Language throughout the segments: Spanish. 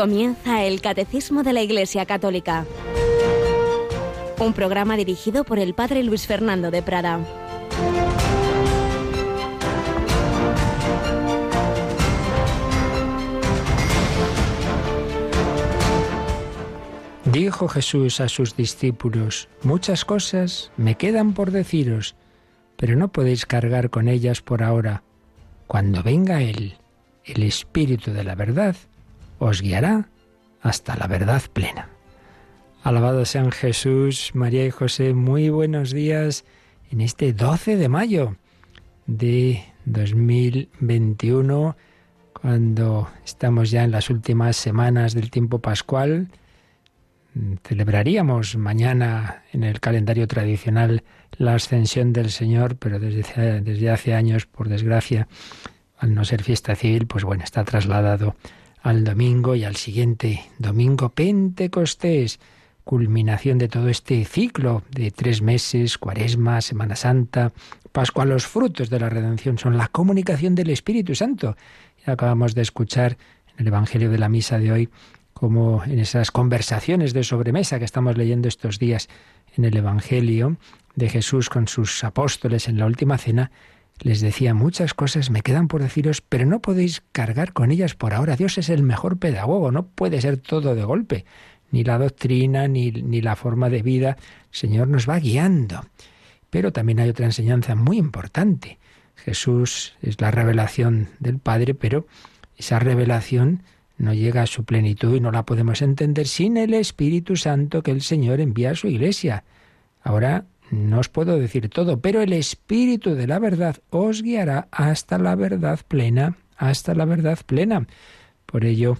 Comienza el Catecismo de la Iglesia Católica. Un programa dirigido por el Padre Luis Fernando de Prada. Dijo Jesús a sus discípulos, muchas cosas me quedan por deciros, pero no podéis cargar con ellas por ahora. Cuando venga Él, el Espíritu de la verdad, os guiará hasta la verdad plena. Alabado sean Jesús, María y José, muy buenos días en este 12 de mayo de 2021, cuando estamos ya en las últimas semanas del tiempo pascual. Celebraríamos mañana en el calendario tradicional la ascensión del Señor, pero desde, desde hace años, por desgracia, al no ser fiesta civil, pues bueno, está trasladado al domingo y al siguiente domingo Pentecostés, culminación de todo este ciclo de tres meses, cuaresma, Semana Santa, Pascua. Los frutos de la redención son la comunicación del Espíritu Santo. Y acabamos de escuchar en el Evangelio de la Misa de hoy, como en esas conversaciones de sobremesa que estamos leyendo estos días en el Evangelio de Jesús con sus apóstoles en la última cena, les decía muchas cosas me quedan por deciros, pero no podéis cargar con ellas por ahora. Dios es el mejor pedagogo, no puede ser todo de golpe, ni la doctrina, ni, ni la forma de vida. El Señor nos va guiando. Pero también hay otra enseñanza muy importante. Jesús es la revelación del Padre, pero esa revelación no llega a su plenitud y no la podemos entender sin el Espíritu Santo que el Señor envía a su iglesia. Ahora no os puedo decir todo, pero el Espíritu de la verdad os guiará hasta la verdad plena, hasta la verdad plena. Por ello,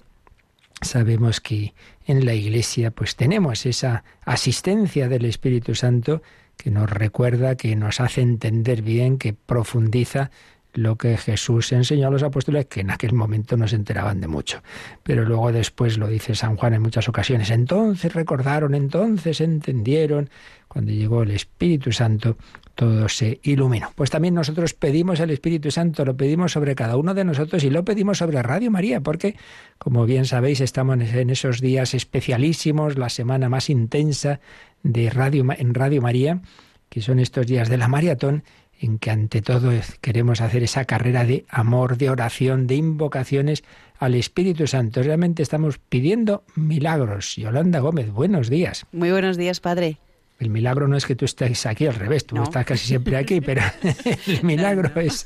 sabemos que en la Iglesia pues tenemos esa asistencia del Espíritu Santo que nos recuerda, que nos hace entender bien, que profundiza lo que Jesús enseñó a los apóstoles, que en aquel momento no se enteraban de mucho. Pero luego después lo dice San Juan en muchas ocasiones. Entonces recordaron, entonces entendieron. Cuando llegó el Espíritu Santo, todo se iluminó. Pues también nosotros pedimos el Espíritu Santo, lo pedimos sobre cada uno de nosotros y lo pedimos sobre Radio María, porque, como bien sabéis, estamos en esos días especialísimos, la semana más intensa de Radio, en Radio María, que son estos días de la maratón en que ante todo queremos hacer esa carrera de amor, de oración, de invocaciones al Espíritu Santo. Realmente estamos pidiendo milagros. Yolanda Gómez, buenos días. Muy buenos días, Padre. El milagro no es que tú estés aquí al revés, tú estás casi siempre aquí, pero el milagro es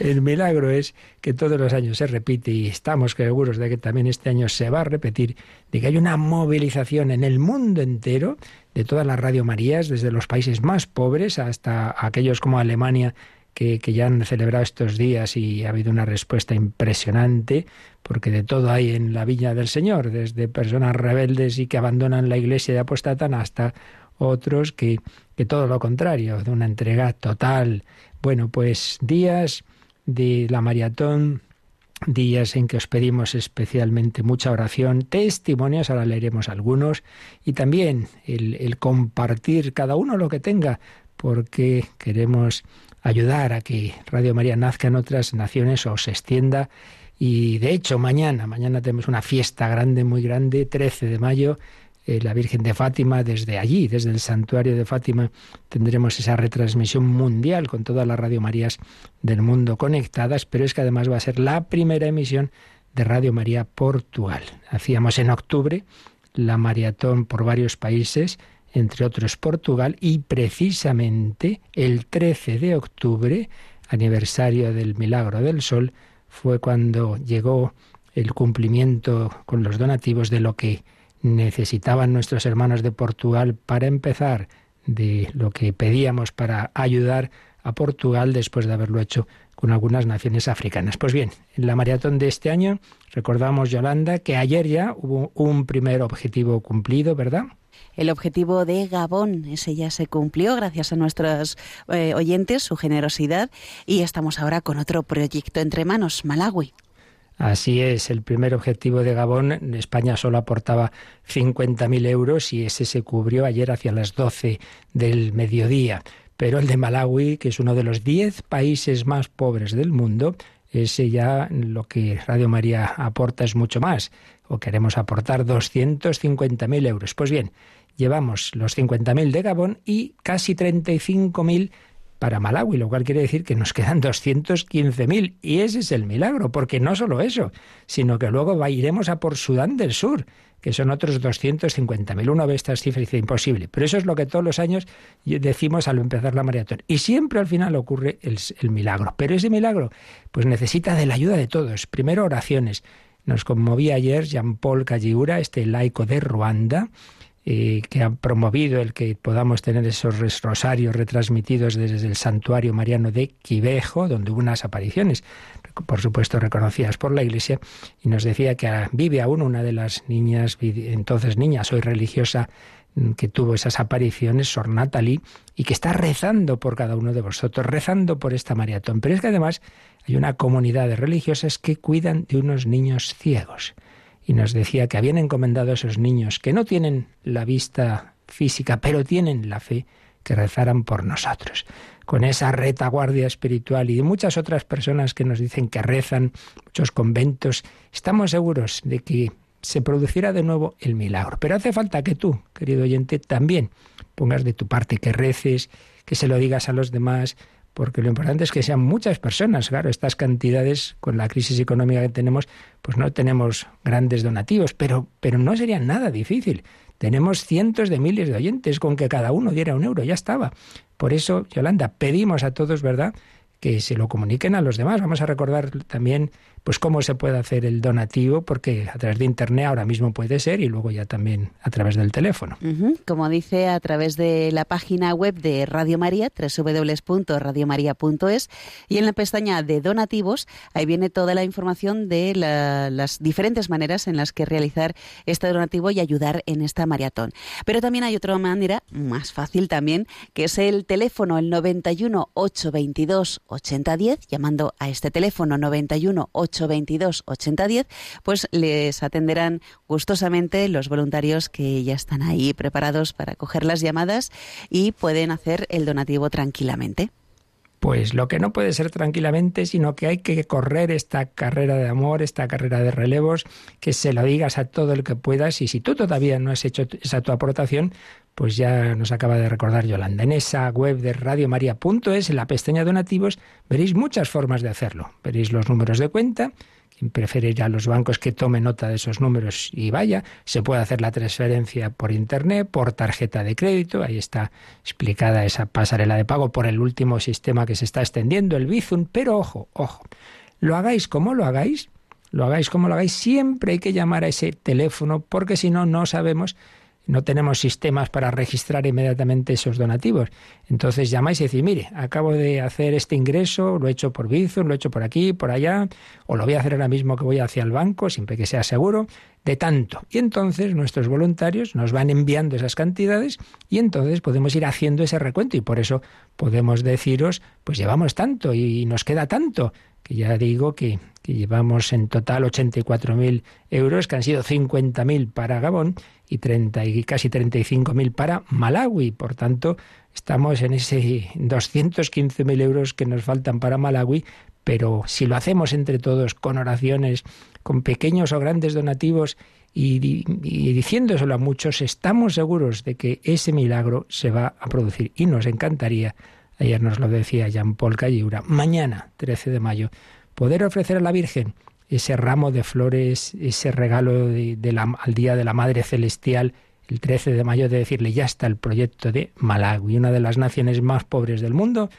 el milagro es que todos los años se repite y estamos seguros de que también este año se va a repetir, de que hay una movilización en el mundo entero de todas las Radio Marías, desde los países más pobres hasta aquellos como Alemania, que, que, ya han celebrado estos días y ha habido una respuesta impresionante, porque de todo hay en la Viña del Señor, desde personas rebeldes y que abandonan la iglesia y apostatan hasta otros que, que todo lo contrario, de una entrega total. Bueno, pues días de la maratón días en que os pedimos especialmente mucha oración, testimonios, ahora leeremos algunos, y también el, el, compartir cada uno lo que tenga, porque queremos ayudar a que Radio María nazca en otras naciones o se extienda. Y de hecho, mañana, mañana tenemos una fiesta grande, muy grande, 13 de mayo, eh, la Virgen de Fátima, desde allí, desde el santuario de Fátima, tendremos esa retransmisión mundial con todas las Radio Marías del mundo conectadas, pero es que además va a ser la primera emisión de Radio María Portugal. Hacíamos en octubre la maratón por varios países, entre otros Portugal, y precisamente el 13 de octubre, aniversario del Milagro del Sol, fue cuando llegó el cumplimiento con los donativos de lo que necesitaban nuestros hermanos de Portugal para empezar de lo que pedíamos para ayudar a Portugal después de haberlo hecho con algunas naciones africanas. Pues bien, en la maratón de este año recordamos, Yolanda, que ayer ya hubo un primer objetivo cumplido, ¿verdad? El objetivo de Gabón, ese ya se cumplió gracias a nuestros eh, oyentes, su generosidad, y estamos ahora con otro proyecto entre manos, Malawi. Así es, el primer objetivo de Gabón, España solo aportaba 50.000 euros y ese se cubrió ayer hacia las 12 del mediodía. Pero el de Malawi, que es uno de los 10 países más pobres del mundo, ese ya lo que Radio María aporta es mucho más, o queremos aportar 250.000 euros. Pues bien, llevamos los 50.000 de Gabón y casi 35.000 para Malawi, lo cual quiere decir que nos quedan 215.000. Y ese es el milagro, porque no solo eso, sino que luego iremos a por Sudán del Sur, que son otros 250.000. Uno ve estas cifras y dice imposible. Pero eso es lo que todos los años decimos al empezar la maratón. Y siempre al final ocurre el, el milagro. Pero ese milagro, pues necesita de la ayuda de todos. Primero oraciones. Nos conmovía ayer Jean-Paul Calliura, este laico de Ruanda, que ha promovido el que podamos tener esos rosarios retransmitidos desde el santuario mariano de Quivejo, donde hubo unas apariciones, por supuesto reconocidas por la Iglesia, y nos decía que vive aún una de las niñas, entonces niña, soy religiosa, mm, que tuvo esas apariciones, Sor Natalie, y que está rezando por cada uno de vosotros, rezando por esta maratón. Pero es que además hay una comunidad de religiosas que cuidan de unos niños ciegos y nos decía que habían encomendado a esos niños que no tienen la vista física, pero tienen la fe, que rezaran por nosotros. Con esa retaguardia espiritual y de muchas otras personas que nos dicen que rezan, muchos conventos, estamos seguros de que se producirá de nuevo el milagro. Pero hace falta que tú, querido oyente, también pongas de tu parte, que reces, que se lo digas a los demás, porque lo importante es que sean muchas personas. Claro, estas cantidades, con la crisis económica que tenemos, pues no tenemos grandes donativos, pero, pero no sería nada difícil. Tenemos cientos de miles de oyentes, con que cada uno diera un euro, ya estaba. Por eso, Yolanda, pedimos a todos, ¿verdad?, que se lo comuniquen a los demás. Vamos a recordar también pues cómo se puede hacer el donativo, porque a través de internet ahora mismo puede ser y luego ya también a través del teléfono. Como dice, a través de la página web de Radio María, www.radiomaria.es, y en la pestaña de donativos, ahí viene toda la información de las diferentes maneras en las que realizar este donativo y ayudar en esta maratón. Pero también hay otra manera, más fácil también, que es el teléfono, el 91 822 8010, llamando a este teléfono 91 822 8010, pues les atenderán gustosamente los voluntarios que ya están ahí preparados para coger las llamadas y pueden hacer el donativo tranquilamente. Pues lo que no puede ser tranquilamente, sino que hay que correr esta carrera de amor, esta carrera de relevos, que se lo digas a todo el que puedas y si tú todavía no has hecho esa tu aportación, pues ya nos acaba de recordar Yolanda. En esa web de radiomaria.es, en la pestaña donativos, veréis muchas formas de hacerlo. Veréis los números de cuenta, preferir a los bancos que tome nota de esos números y vaya. Se puede hacer la transferencia por Internet, por tarjeta de crédito. Ahí está explicada esa pasarela de pago por el último sistema que se está extendiendo, el Bizum. Pero ojo, ojo, lo hagáis como lo hagáis, lo hagáis como lo hagáis, siempre hay que llamar a ese teléfono porque si no, no sabemos no tenemos sistemas para registrar inmediatamente esos donativos. Entonces llamáis y decís, mire, acabo de hacer este ingreso, lo he hecho por Bizum, lo he hecho por aquí, por allá, o lo voy a hacer ahora mismo que voy hacia el banco, siempre que sea seguro, de tanto. Y entonces nuestros voluntarios nos van enviando esas cantidades y entonces podemos ir haciendo ese recuento y por eso podemos deciros, pues llevamos tanto y nos queda tanto, que ya digo que, que llevamos en total 84.000 euros, que han sido 50.000 para Gabón y, 30, y casi 35.000 para Malawi. Por tanto, estamos en ese 215.000 euros que nos faltan para Malawi, pero si lo hacemos entre todos con oraciones, con pequeños o grandes donativos y, diciéndoselo a muchos, estamos seguros de que ese milagro se va a producir y nos encantaría, ayer nos lo decía Jean-Paul Calliura, mañana, 13 de mayo, poder ofrecer a la Virgen ese ramo de flores, ese regalo de, la, al Día de la Madre Celestial, el 13 de mayo, de decirle, ya está el proyecto de Malawi, una de las naciones más pobres del mundo,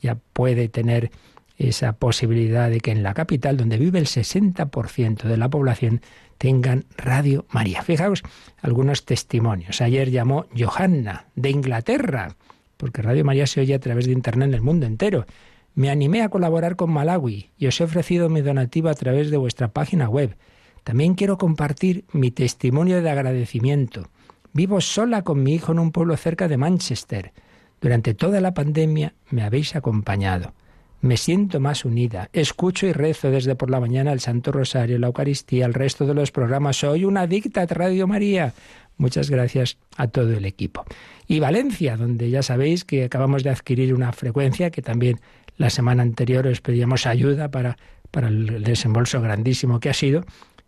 ya puede tener esa posibilidad de que en la capital, donde vive el 60% de la población, tengan Radio María. Fijaos algunos testimonios. Ayer llamó Johanna, de Inglaterra, porque Radio María se oye a través de Internet en el mundo entero. Me animé a colaborar con Malawi y os he ofrecido mi donativo a través de vuestra página web. También quiero compartir mi testimonio de agradecimiento. Vivo sola con mi hijo en un pueblo cerca de Manchester. Durante toda la pandemia me habéis acompañado. Me siento más unida. Escucho y rezo desde por la mañana el Santo Rosario, la Eucaristía, el resto de los programas. Soy una adicta a Radio María. Muchas gracias a todo el equipo. Y Valencia, donde ya sabéis que acabamos de adquirir una frecuencia que también la semana anterior os pedíamos ayuda para para el desembolso grandísimo que ha sido.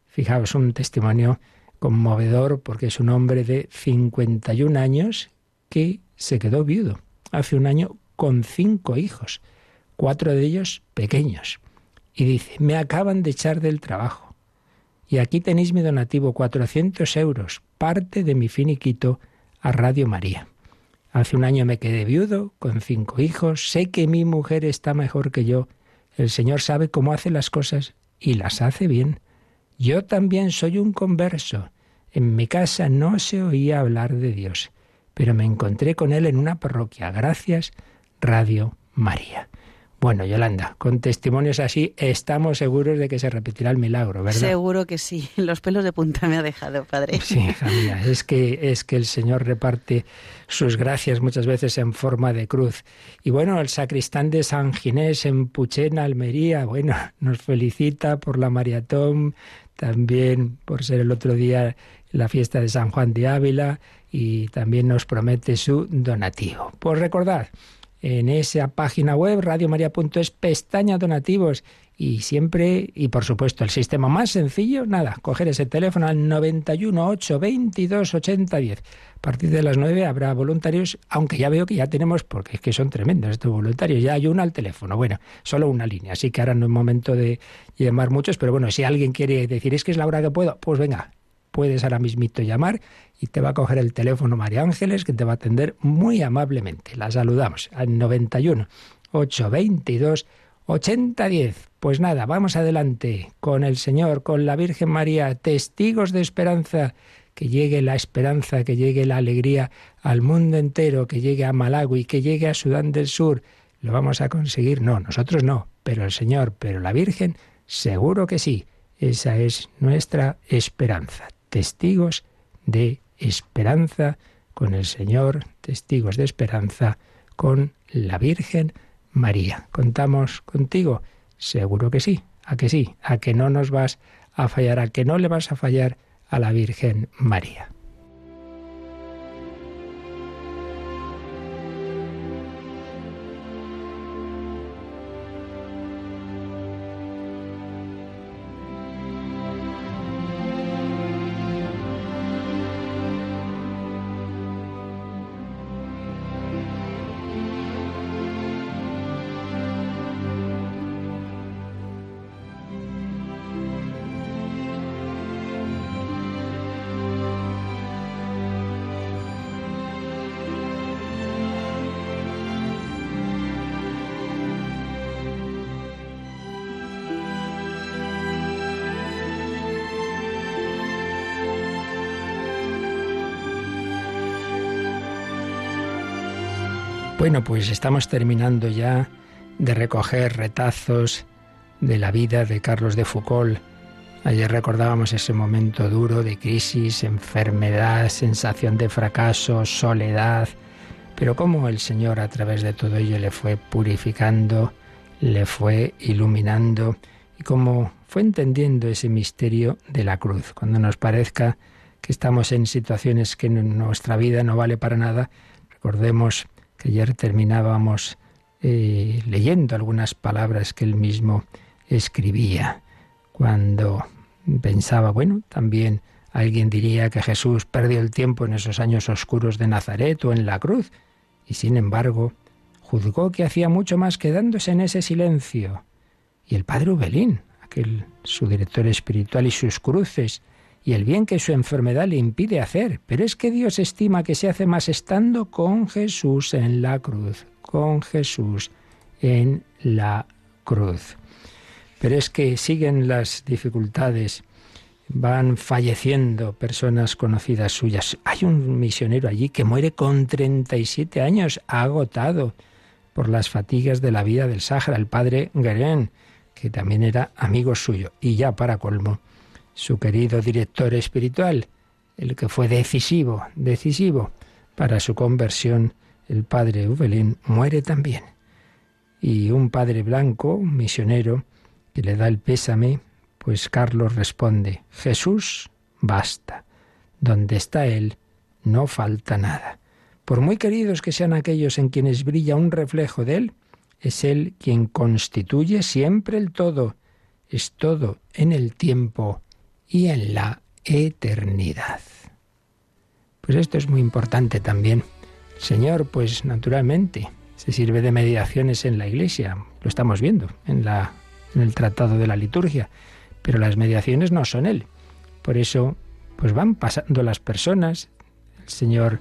Fijaos, un testimonio conmovedor porque es un hombre de 51 años que se quedó viudo hace un año con cinco hijos, cuatro de ellos pequeños. Y dice, me acaban de echar del trabajo. Y aquí tenéis mi donativo, 400 euros, parte de mi finiquito a Radio María. Hace un año me quedé viudo, con cinco hijos, sé que mi mujer está mejor que yo, el Señor sabe cómo hace las cosas y las hace bien. Yo también soy un converso. En mi casa no se oía hablar de Dios, pero me encontré con Él en una parroquia. Gracias, Radio María. Bueno, Yolanda, con testimonios así estamos seguros de que se repetirá el milagro, ¿verdad? Seguro que sí. Los pelos de punta me ha dejado, padre. Sí, hija mía, es que es que el Señor reparte sus gracias muchas veces en forma de cruz. Y bueno, el sacristán de San Ginés en Puchena, Almería, bueno, nos felicita por la maratón, también por ser el otro día la fiesta de San Juan de Ávila y también nos promete su donativo. Pues recordad, en esa página web radiomaria.es pestaña donativos. Y siempre y por supuesto el sistema más sencillo nada coger ese teléfono al 91 8 22 80 10 a partir de las 9 habrá voluntarios aunque ya veo que ya tenemos porque es que son tremendos estos voluntarios ya hay uno al teléfono bueno solo una línea así que ahora no es momento de llamar muchos pero bueno si alguien quiere decir es que es la hora que puedo pues venga puedes ahora mismito llamar y te va a coger el teléfono María Ángeles que te va a atender muy amablemente. La saludamos al 91 822 8010. Pues nada, vamos adelante con el Señor, con la Virgen María, testigos de esperanza, que llegue la esperanza, que llegue la alegría al mundo entero, que llegue a Malawi, que llegue a Sudán del Sur. ¿Lo vamos a conseguir? No, nosotros no, pero el Señor, pero la Virgen, seguro que sí. Esa es nuestra esperanza testigos de con el Señor, testigos de esperanza con la Virgen María. ¿Contamos contigo? Seguro que sí, a que sí, a que no nos vas a fallar, a que no le vas a fallar a la Virgen María. Bueno, pues estamos terminando ya de recoger retazos de la vida de Carlos de Foucault. Ayer recordábamos ese momento duro de crisis, enfermedad, sensación de fracaso, soledad, pero cómo el Señor a través de todo ello le fue purificando, le fue iluminando y cómo fue entendiendo ese misterio de la cruz. Cuando nos parezca que estamos en situaciones que nuestra vida no vale para nada, recordemos ayer terminábamos eh, leyendo algunas palabras que él mismo escribía cuando pensaba, bueno, también alguien diría que Jesús perdió el tiempo en esos años oscuros de Nazaret o en la cruz, y sin embargo juzgó que hacía mucho más quedándose en ese silencio. Y el padre Ubelín, aquel su director espiritual y sus cruces, y el bien que su enfermedad le impide hacer. Pero es que Dios estima que se hace más estando con Jesús en la cruz, con Jesús en la cruz. Pero es que siguen las dificultades, van falleciendo personas conocidas suyas. Hay un misionero allí que muere con 37 años, agotado por las fatigas de la vida del Sáhara, el padre Guerin, que también era amigo suyo. Y ya para colmo, su querido director espiritual, el que fue decisivo, decisivo para su conversión, el padre Ubelín, muere también. Y un padre blanco, un misionero, que le da el pésame, pues Carlos responde, Jesús, basta. Donde está Él, no falta nada. Por muy queridos que sean aquellos en quienes brilla un reflejo de Él, es Él quien constituye siempre el todo es todo en el tiempo y en la eternidad. Pues esto es muy importante también. Señor, pues naturalmente, se sirve de mediaciones en la Iglesia, lo estamos viendo en, el Tratado de la Liturgia, pero las mediaciones no son Él. Por eso, pues van pasando las personas, el Señor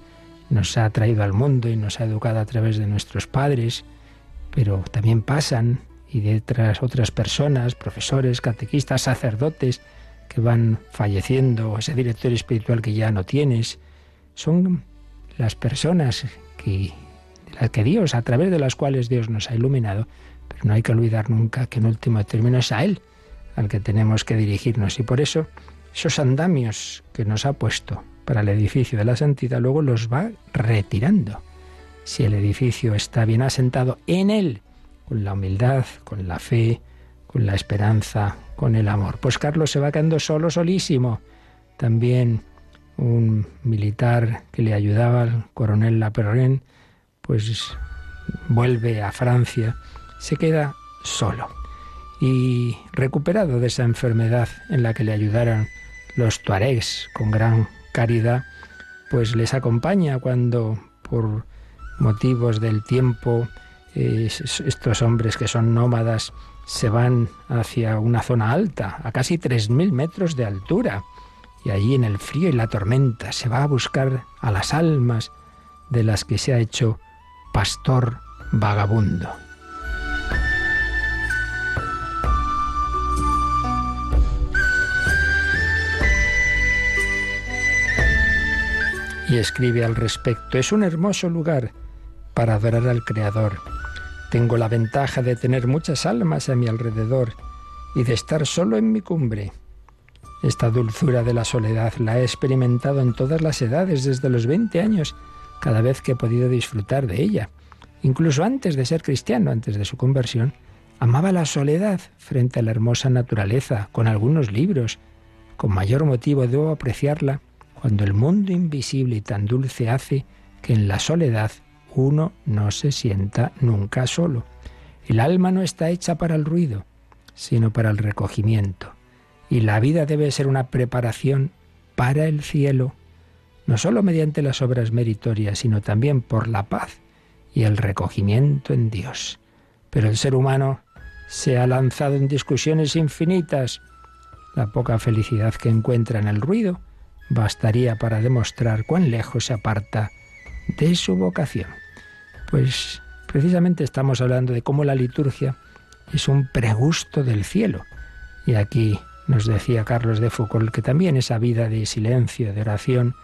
nos ha traído al mundo y nos ha educado a través de nuestros padres, pero también pasan y de otras, otras personas, profesores, catequistas, sacerdotes, que van falleciendo, ese director espiritual que ya no tienes, son las personas que, las que Dios, a través de las cuales Dios nos ha iluminado, pero no hay que olvidar nunca que en último término es a Él al que tenemos que dirigirnos y por eso esos andamios que nos ha puesto para el edificio de la santidad luego los va retirando. Si el edificio está bien asentado en Él, con la humildad, con la fe, con la esperanza, con el amor. Pues Carlos se va quedando solo, solísimo. También un militar que le ayudaba, el coronel Laperrin, pues vuelve a Francia, se queda solo. Y recuperado de esa enfermedad en la que le ayudaron los tuaregs con gran caridad, pues les acompaña cuando por motivos del tiempo estos hombres que son nómadas se van hacia una zona alta, a casi 3.000 metros de altura, y allí en el frío y la tormenta se va a buscar a las almas de las que se ha hecho pastor vagabundo. Y escribe al respecto, es un hermoso lugar para adorar al Creador tengo la ventaja de tener muchas almas a mi alrededor y de estar solo en mi cumbre. Esta dulzura de la soledad la he experimentado en todas las edades, desde los 20 años, cada vez que he podido disfrutar de ella. Incluso antes de ser cristiano, antes de su conversión, amaba la soledad frente a la hermosa naturaleza, con algunos libros. Con mayor motivo debo apreciarla cuando el mundo invisible y tan dulce hace que en la soledad uno no se sienta nunca solo. El alma no está hecha para el ruido, sino para el recogimiento. Y la vida debe ser una preparación para el cielo, no solo mediante las obras meritorias, sino también por la paz y el recogimiento en Dios. Pero el ser humano se ha lanzado en discusiones infinitas. La poca felicidad que encuentra en el ruido bastaría para demostrar cuán lejos se aparta de su vocación. Pues precisamente estamos hablando de cómo la liturgia es un pregusto del cielo. Y aquí nos decía Carlos de Foucault que también esa vida de silencio, de oración,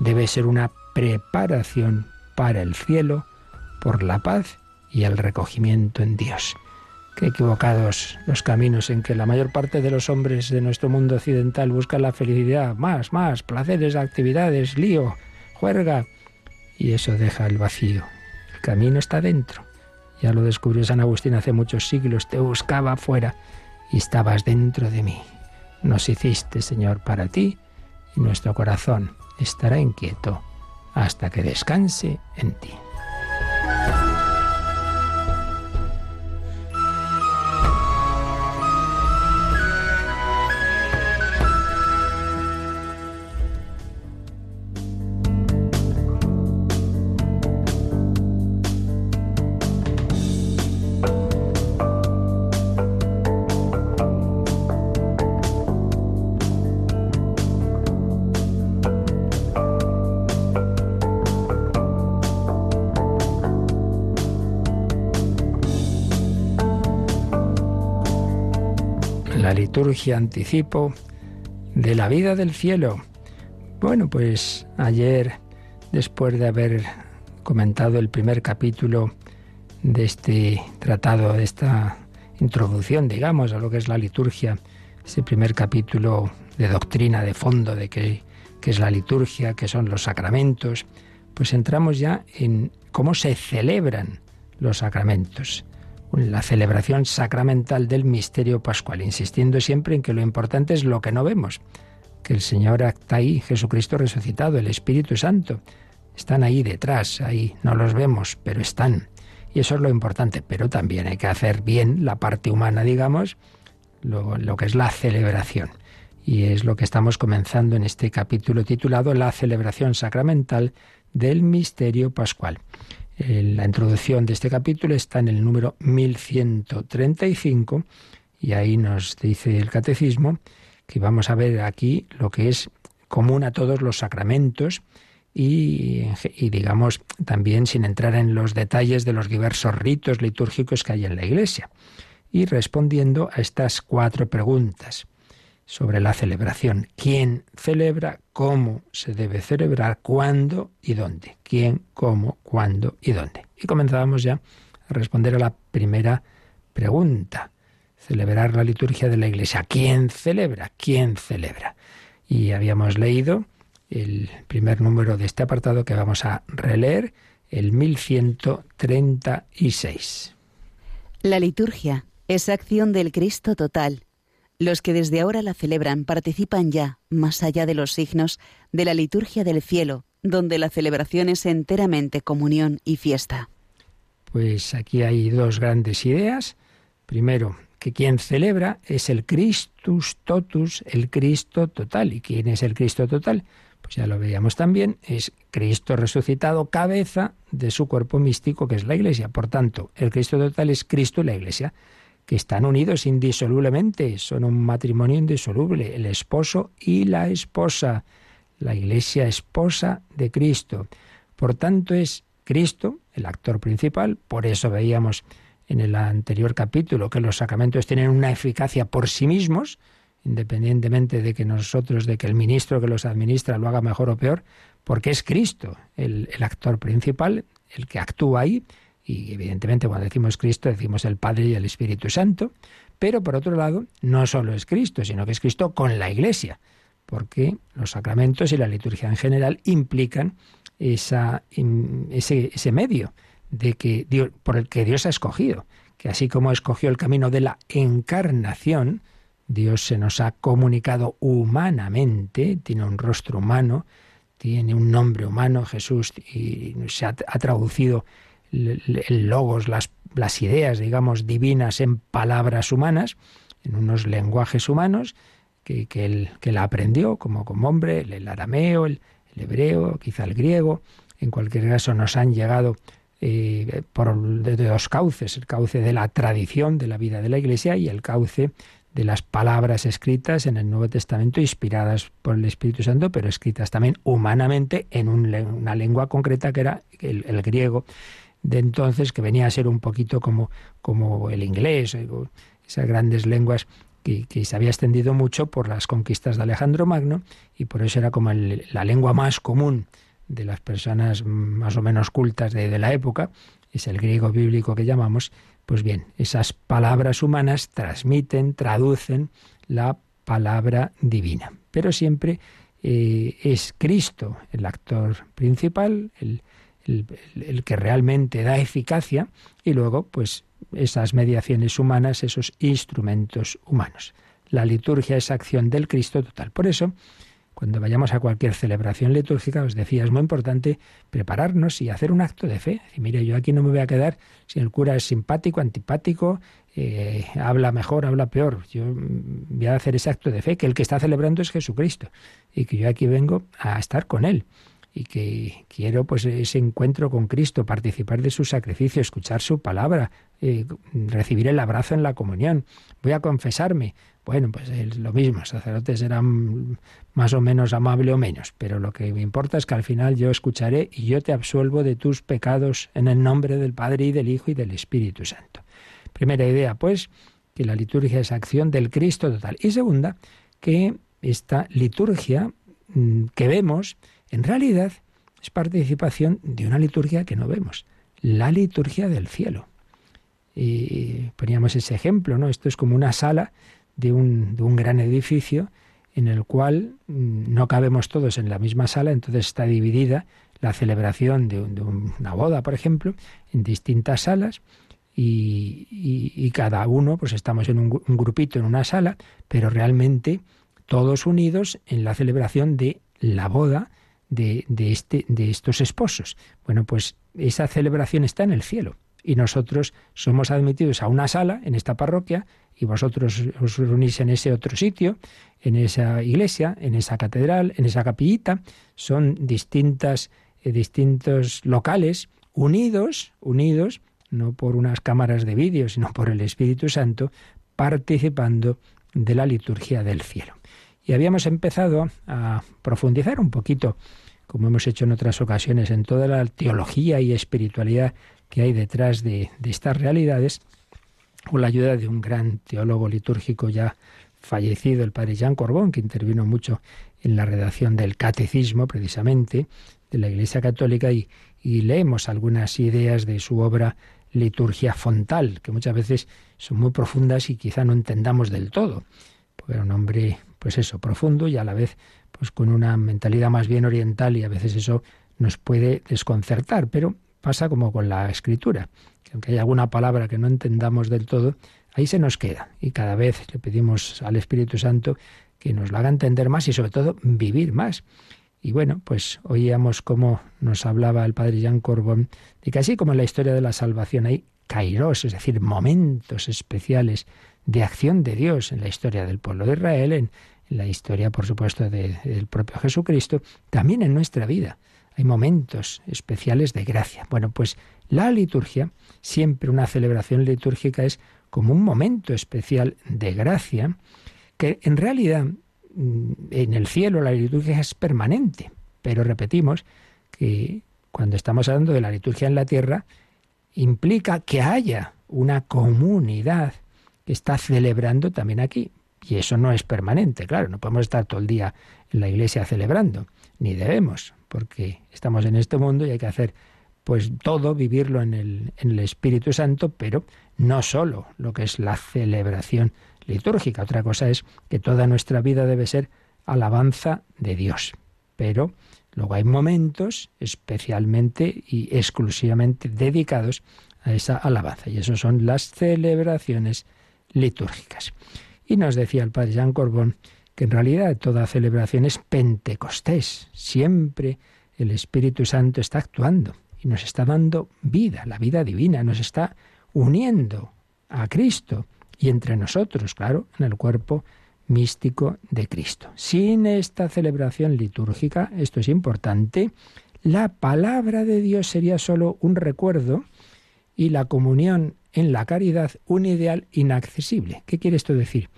debe ser una preparación para el cielo por la paz y el recogimiento en Dios. Qué equivocados los caminos en que la mayor parte de los hombres de nuestro mundo occidental buscan la felicidad, más, más, placeres, actividades, lío, juerga, y eso deja el vacío, camino está dentro. Ya lo descubrió San Agustín hace muchos siglos. Te buscaba afuera y estabas dentro de mí. Nos hiciste, Señor, para ti y nuestro corazón estará inquieto hasta que descanse en ti. Liturgia anticipo de la vida del cielo. Bueno, pues ayer, después de haber comentado el primer capítulo de este tratado, de esta introducción, digamos, a lo que es la liturgia, ese primer capítulo de doctrina de fondo de qué, qué es la liturgia, qué son los sacramentos, pues entramos ya en cómo se celebran los sacramentos la celebración sacramental del misterio pascual, insistiendo siempre en que lo importante es lo que no vemos, que el Señor está ahí, Jesucristo resucitado, el Espíritu Santo, están ahí detrás, ahí no los vemos, pero están. Y eso es lo importante, pero también hay que hacer bien la parte humana, digamos, lo, lo que es la celebración. Y es lo que estamos comenzando en este capítulo titulado La celebración sacramental del misterio pascual. La introducción de este capítulo está en el número 1135 y ahí nos dice el catecismo que vamos a ver aquí lo que es común a todos los sacramentos y, digamos también sin entrar en los detalles de los diversos ritos litúrgicos que hay en la Iglesia. Y respondiendo a estas cuatro preguntas sobre la celebración. ¿Quién celebra? ¿Cómo se debe celebrar? ¿Cuándo y dónde? ¿Quién? ¿Cómo? ¿Cuándo y dónde? Y comenzábamos ya a responder a la primera pregunta. Celebrar la liturgia de la Iglesia. ¿Quién celebra? ¿Quién celebra? Y habíamos leído el primer número de este apartado que vamos a releer, el 1136. La liturgia es acción del Cristo total los que desde ahora la celebran participan ya, más allá de los signos, de la liturgia del cielo, donde la celebración es enteramente comunión y fiesta. Pues aquí hay dos grandes ideas. Primero, que quien celebra es el Christus totus, el Cristo total. ¿Y quién es el Cristo total? Pues ya lo veíamos también, es Cristo resucitado, cabeza de su cuerpo místico, que es la Iglesia. Por tanto, el Cristo total es Cristo y la Iglesia que están unidos indisolublemente, son un matrimonio indisoluble, el esposo y la esposa, la iglesia esposa de Cristo. Por tanto es Cristo el actor principal, por eso veíamos en el anterior capítulo que los sacramentos tienen una eficacia por sí mismos, independientemente de que nosotros, de que el ministro que los administra lo haga mejor o peor, porque es Cristo el, el actor principal, el que actúa ahí, y evidentemente cuando decimos Cristo decimos el Padre y el Espíritu Santo, pero por otro lado no solo es Cristo, sino que es Cristo con la Iglesia, porque los sacramentos y la liturgia en general implican esa, ese, ese medio de que por el que Dios ha escogido, que así como escogió el camino de la encarnación, Dios se nos ha comunicado humanamente, tiene un rostro humano, tiene un nombre humano, Jesús, y se ha traducido el logos, las, ideas, digamos, divinas en palabras humanas, en unos lenguajes humanos que, que, él, que él aprendió como, como hombre, el, arameo, el, hebreo, quizá el griego. En cualquier caso, nos han llegado eh, por de dos cauces, el cauce de la tradición de la vida de la Iglesia y el cauce de las palabras escritas en el Nuevo Testamento, inspiradas por el Espíritu Santo, pero escritas también humanamente en una lengua concreta que era el griego de entonces, que venía a ser un poquito como, como el inglés, eh, esas grandes lenguas que, se había extendido mucho por las conquistas de Alejandro Magno y por eso era como la lengua más común de las personas más o menos cultas de, de la época, es el griego bíblico que llamamos, pues bien, esas palabras humanas transmiten, traducen la palabra divina. Pero siempre eh, es Cristo el actor principal, el, el, que realmente da eficacia y luego pues esas mediaciones humanas, esos instrumentos humanos. La liturgia es acción del Cristo total. Por eso, cuando vayamos a cualquier celebración litúrgica, os decía, es muy importante prepararnos y hacer un acto de fe. Y mire, yo aquí no me voy a quedar si el cura es simpático, antipático, eh, habla mejor, habla peor. Yo voy a hacer ese acto de fe, que el que está celebrando es Jesucristo y que yo aquí vengo a estar con Él y que quiero pues ese encuentro con Cristo, participar de su sacrificio, escuchar su palabra, eh, recibir el abrazo en la comunión. Voy a confesarme. Bueno, pues es lo mismo, sacerdotes serán más o menos amable o menos, pero lo que me importa es que al final yo escucharé y yo te absuelvo de tus pecados en el nombre del Padre y del Hijo y del Espíritu Santo. Primera idea, pues, que la liturgia es acción del Cristo total. Y segunda, que esta liturgia mm, que vemos, en realidad es participación de una liturgia que no vemos, la liturgia del cielo. Y poníamos ese ejemplo, ¿no? Esto es como una sala de un, de un gran edificio en el cual mm, no cabemos todos en la misma sala, entonces está dividida la celebración de, una boda, por ejemplo, en distintas salas y, cada uno, pues estamos en un, un, grupito en una sala, pero realmente todos unidos en la celebración de la boda de, este, de estos esposos. Bueno, pues esa celebración está en el cielo. y nosotros somos admitidos a una sala en esta parroquia y vosotros os reunís en ese otro sitio, en esa iglesia, en esa catedral, en esa capillita. Son distintas, eh, distintos locales unidos, unidos, no por unas cámaras de vídeo, sino por el Espíritu Santo, participando de la liturgia del cielo. Y habíamos empezado a profundizar un poquito, como hemos hecho en otras ocasiones, en toda la teología y espiritualidad que hay detrás de, estas realidades, con la ayuda de un gran teólogo litúrgico ya fallecido, el padre Jean Corbón, que intervino mucho en la redacción del catecismo, precisamente, de la Iglesia Católica, y, leemos algunas ideas de su obra Liturgia Fontal, que muchas veces son muy profundas y quizá no entendamos del todo. Era un hombre, pues eso, profundo y a la vez, pues con una mentalidad más bien oriental y a veces eso nos puede desconcertar, pero pasa como con la escritura, que aunque hay alguna palabra que no entendamos del todo, ahí se nos queda y cada vez le pedimos al Espíritu Santo que nos lo haga entender más y sobre todo vivir más. Y bueno, pues oíamos cómo nos hablaba el padre Jean Corbón de que así como en la historia de la salvación hay kairos, es decir, momentos especiales de acción de Dios en la historia del pueblo de Israel, en, la historia, por supuesto, del propio Jesucristo, también en nuestra vida hay momentos especiales de gracia. Bueno, pues la liturgia, siempre una celebración litúrgica es como un momento especial de gracia, que en realidad Mm, en el cielo la liturgia es permanente, pero repetimos que cuando estamos hablando de la liturgia en la tierra, implica que haya una comunidad que está celebrando también aquí. Y eso no es permanente, claro, no podemos estar todo el día en la iglesia celebrando, ni debemos, porque estamos en este mundo y hay que hacer pues todo, vivirlo en el, en el Espíritu Santo, pero no solo lo que es la celebración litúrgica. Otra cosa es que toda nuestra vida debe ser alabanza de Dios. Pero luego hay momentos especialmente y exclusivamente dedicados a esa alabanza. Y eso son las celebraciones litúrgicas. Y nos decía el padre Jean Corbón que en realidad toda celebración es pentecostés. Siempre el Espíritu Santo está actuando y nos está dando vida, la vida divina, nos está uniendo a Cristo y entre nosotros, claro, en el cuerpo místico de Cristo. Sin esta celebración litúrgica, esto es importante, la palabra de Dios sería solo un recuerdo y la comunión en la caridad un ideal inaccesible. ¿Qué quiere esto decir?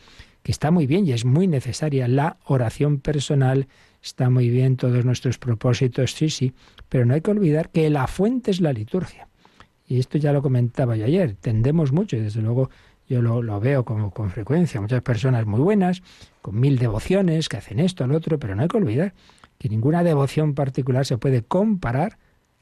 Que está muy bien y es muy necesaria la oración personal, está muy bien todos nuestros propósitos, sí, sí, pero no hay que olvidar que la fuente es la liturgia. Y esto ya lo comentaba yo ayer, tendemos mucho y desde luego yo lo, veo como con frecuencia. Muchas personas muy buenas, con mil devociones, que hacen esto, lo otro, pero no hay que olvidar que ninguna devoción particular se puede comparar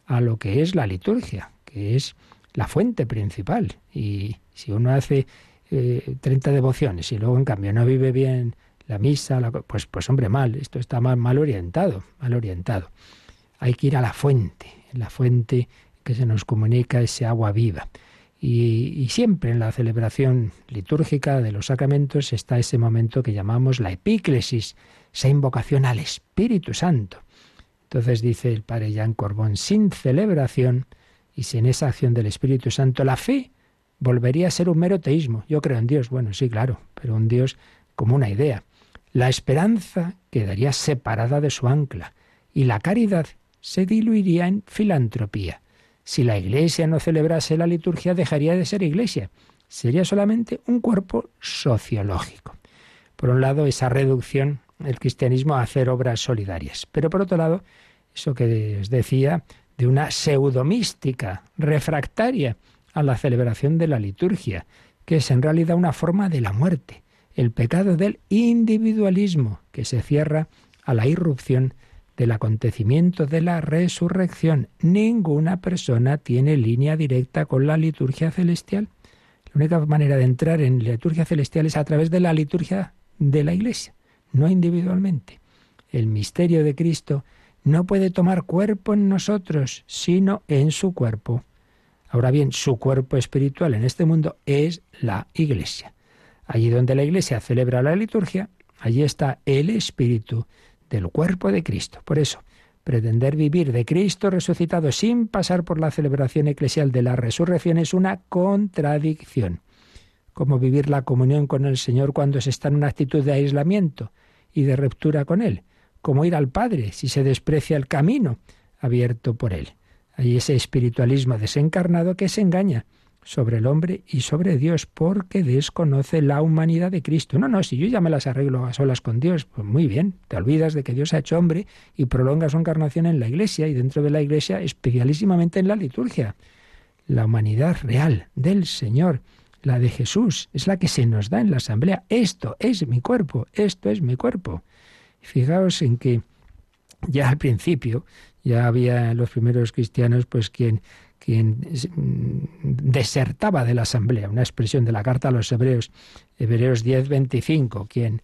a lo que es la liturgia, que es la fuente principal. Y si uno hace eh, 30 devociones y luego en cambio no vive bien la misa, pues, pues hombre, mal, esto está mal, mal orientado, mal orientado. Hay que ir a la fuente, la fuente que se nos comunica ese agua viva. Y, siempre en la celebración litúrgica de los sacramentos está ese momento que llamamos la epíclesis, esa invocación al Espíritu Santo. Entonces dice el padre Jean Corbón, sin celebración y sin esa acción del Espíritu Santo, la fe volvería a ser un mero teísmo. Yo creo en Dios, bueno, sí, claro, pero un Dios como una idea. La esperanza quedaría separada de su ancla y la caridad se diluiría en filantropía. Si la Iglesia no celebrase la liturgia, dejaría de ser Iglesia. Sería solamente un cuerpo sociológico. Por un lado, esa reducción del cristianismo a hacer obras solidarias. Pero por otro lado, eso que os decía, de una pseudomística refractaria a la celebración de la liturgia, que es en realidad una forma de la muerte, el pecado del individualismo, que se cierra a la irrupción del acontecimiento de la resurrección. Ninguna persona tiene línea directa con la liturgia celestial. La única manera de entrar en la liturgia celestial es a través de la liturgia de la Iglesia, no individualmente. El misterio de Cristo no puede tomar cuerpo en nosotros, sino en su cuerpo. Ahora bien, su cuerpo espiritual en este mundo es la Iglesia. Allí donde la Iglesia celebra la liturgia, allí está el Espíritu del cuerpo de Cristo. Por eso, Pretender vivir de Cristo resucitado sin pasar por la celebración eclesial de la resurrección es una contradicción. ¿Cómo vivir la comunión con el Señor cuando se está en una actitud de aislamiento y de ruptura con Él? ¿Cómo ir al Padre si se desprecia el camino abierto por Él? Hay ese espiritualismo desencarnado que se engaña sobre el hombre y sobre Dios porque desconoce la humanidad de Cristo. No, no, si yo ya me las arreglo a solas con Dios, pues muy bien, te olvidas de que Dios ha hecho hombre y prolonga su encarnación en la iglesia y dentro de la iglesia especialísimamente en la liturgia. La humanidad real del Señor, la de Jesús, es la que se nos da en la asamblea. Esto es mi cuerpo, esto es mi cuerpo. Fijaos en que ya al principio ya había los primeros cristianos pues quien quien mm, desertaba de la asamblea, una expresión de la carta a los hebreos, Hebreos 10, 25, quien,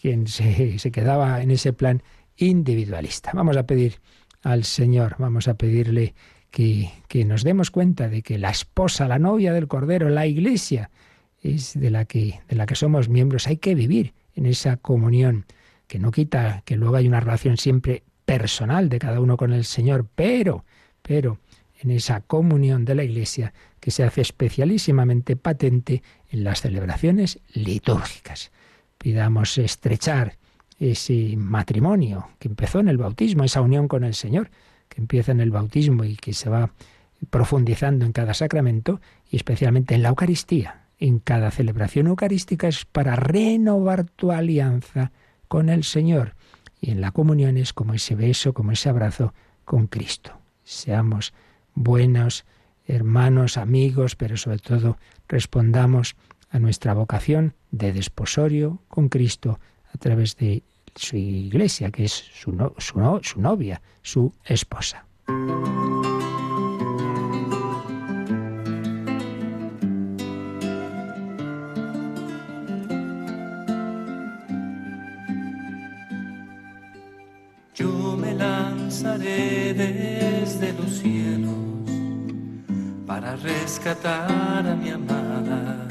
quien se, se quedaba en ese plan individualista. Vamos a pedir al Señor, vamos a pedirle que, que, nos demos cuenta de que la esposa, la novia del Cordero, la iglesia, es de la que, de la que somos miembros. Hay que vivir en esa comunión, que no quita que luego hay una relación siempre personal de cada uno con el Señor, pero, pero en esa comunión de la Iglesia que se hace especialísimamente patente en las celebraciones litúrgicas. Pidamos estrechar ese matrimonio que empezó en el bautismo, esa unión con el Señor, que empieza en el bautismo y que se va profundizando en cada sacramento y especialmente en la Eucaristía. En cada celebración eucarística es para renovar tu alianza con el Señor. Y en la comunión es como ese beso, como ese abrazo con Cristo. Seamos buenos hermanos, amigos, pero sobre todo respondamos a nuestra vocación de desposorio con Cristo a través de su iglesia, que es su, su, novia, su esposa. Rescatar a mi amada,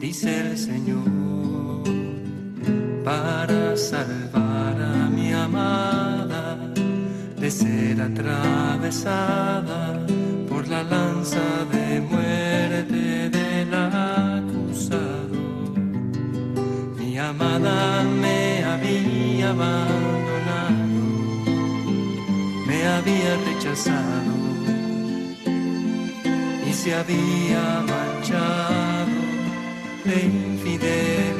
dice el Señor, para salvar a mi amada de ser atravesada por la lanza de muerte del acusado. Mi amada me había abandonado, me había rechazado se había manchado de infidelidad.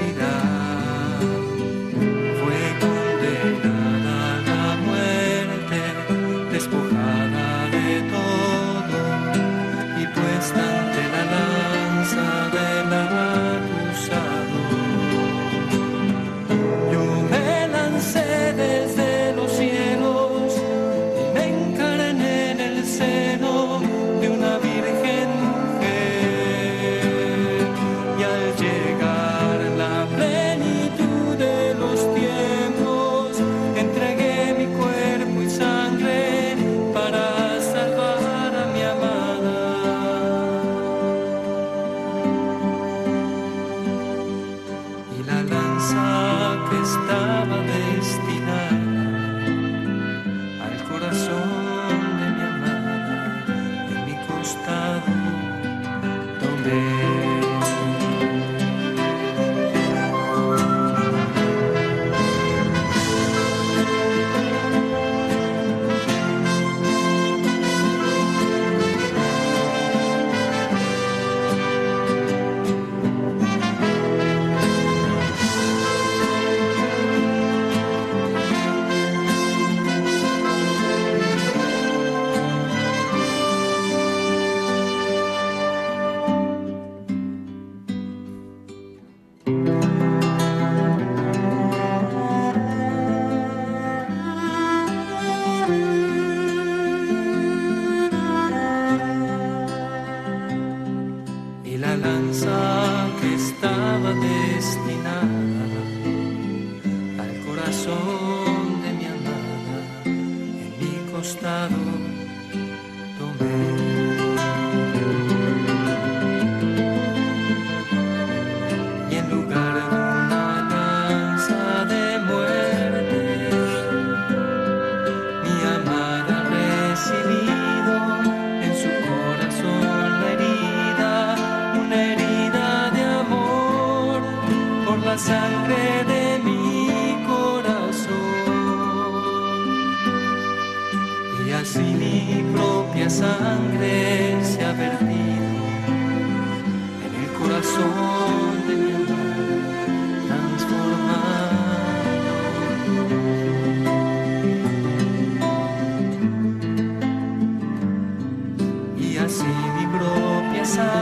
y la lanza que estaba destinada al corazón de mi amada en mi costado donde así mi propia sangre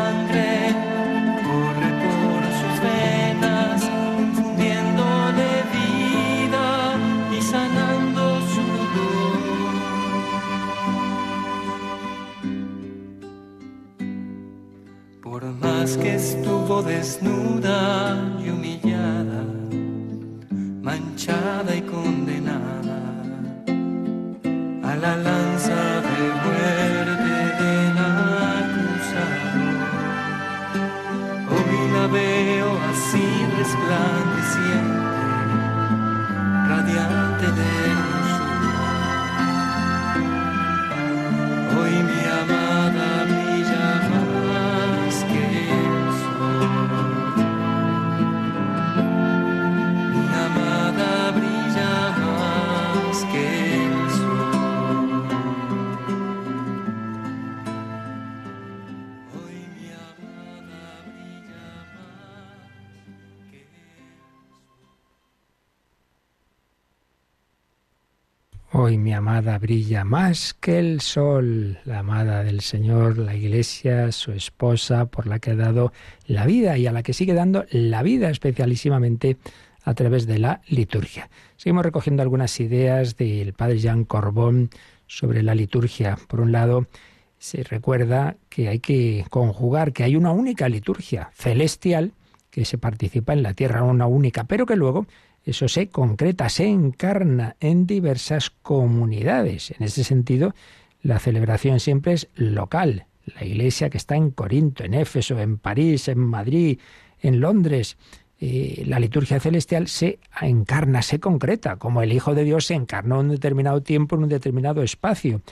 brilla más que el sol, la amada del Señor, la Iglesia, su esposa, por la que ha dado la vida y a la que sigue dando la vida especialísimamente a través de la liturgia. Seguimos recogiendo algunas ideas del padre Jean Corbón sobre la liturgia. Por un lado, se recuerda que hay que conjugar que hay una única liturgia celestial que se participa en la tierra, una única, pero que luego eso se concreta, se encarna en diversas comunidades. En ese sentido, la celebración siempre es local. La iglesia que está en Corinto, en Éfeso, en París, en Madrid, en Londres, eh, la liturgia celestial se encarna, se concreta, como el Hijo de Dios se encarnó en un determinado tiempo, en un determinado espacio.